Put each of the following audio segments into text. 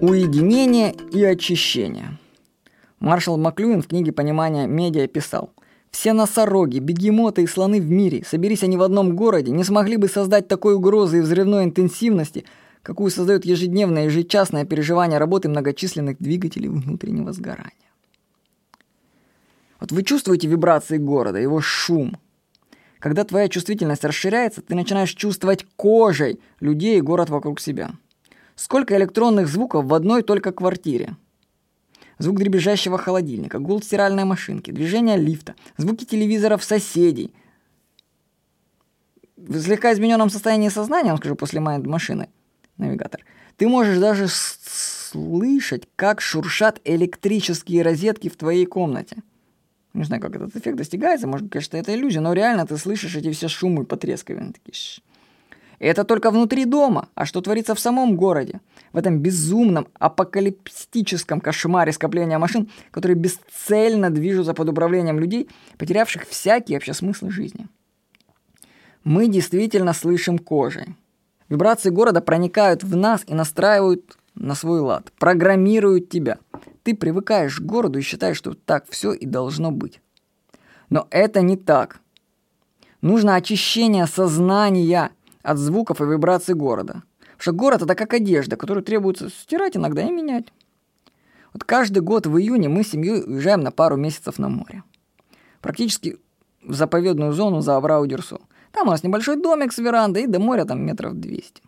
Уединение и очищение. Маршал Маклюин в книге «Понимание медиа» писал «Все носороги, бегемоты и слоны в мире, соберись они в одном городе, не смогли бы создать такой угрозы и взрывной интенсивности, какую создает ежедневное и ежечасное переживание работы многочисленных двигателей внутреннего сгорания». Вот вы чувствуете вибрации города, его шум. Когда твоя чувствительность расширяется, ты начинаешь чувствовать кожей людей и город вокруг себя. Сколько электронных звуков в одной только квартире. Звук дребезжащего холодильника, гул стиральной машинки, движение лифта, звуки телевизоров соседей. В слегка измененном состоянии сознания, он скажу, после машины, навигатор, ты можешь даже слышать, как шуршат электрические розетки в твоей комнате. Не знаю, как этот эффект достигается, может, конечно, это иллюзия, но реально ты слышишь эти все шумы потрескивания. Такие. Это только внутри дома, а что творится в самом городе? В этом безумном апокалиптическом кошмаре скопления машин, которые бесцельно движутся под управлением людей, потерявших всякий вообще смысл жизни. Мы действительно слышим кожей. Вибрации города проникают в нас и настраивают на свой лад, программируют тебя. Ты привыкаешь к городу и считаешь, что так все и должно быть. Но это не так. Нужно очищение сознания от звуков и вибраций города. Потому что город это как одежда, которую требуется стирать иногда и менять. Вот каждый год в июне мы с семьей уезжаем на пару месяцев на море. Практически в заповедную зону за Аврау-Дюрсо. Там у нас небольшой домик с верандой, и до моря там метров 200.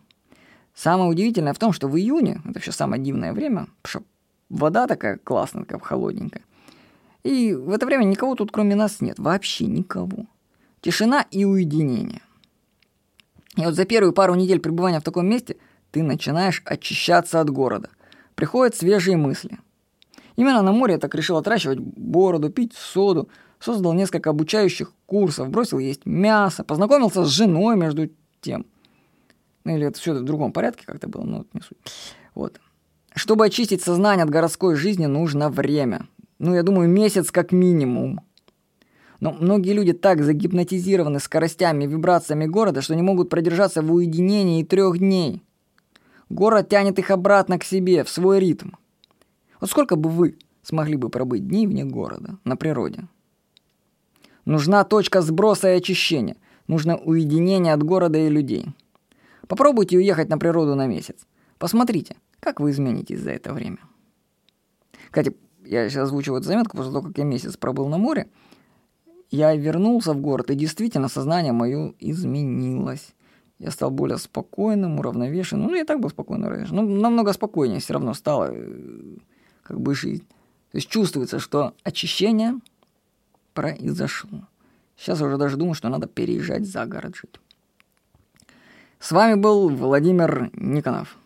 Самое удивительное в том, что в июне, это вообще самое дивное время, потому что вода такая классная, такая холодненькая. И в это время никого тут кроме нас нет, вообще никого. Тишина и уединение. И вот за первую пару недель пребывания в таком месте ты начинаешь очищаться от города. Приходят свежие мысли. Именно на море я так решил отращивать бороду, пить соду, создал несколько обучающих курсов, бросил есть мясо, познакомился с женой между тем. Ну или это все в другом порядке как-то было, но не суть. Вот. Чтобы очистить сознание от городской жизни, нужно время. Ну, я думаю, месяц как минимум. Но многие люди так загипнотизированы скоростями и вибрациями города, что не могут продержаться в уединении и трех дней. Город тянет их обратно к себе, в свой ритм. Вот сколько бы вы смогли бы пробыть дней вне города, на природе? Нужна точка сброса и очищения. Нужно уединение от города и людей. Попробуйте уехать на природу на месяц. Посмотрите, как вы изменитесь за это время. Кстати, я сейчас озвучиваю эту заметку после того, как я месяц пробыл на море. Я вернулся в город, и действительно сознание мое изменилось. Я стал более спокойным, уравновешенным. Ну, я так был спокойно уравновешен. Но намного спокойнее все равно стало э, как бы жизнь. То есть чувствуется, что очищение произошло. Сейчас уже даже думаю, что надо переезжать за город жить. С вами был Владимир Никонов.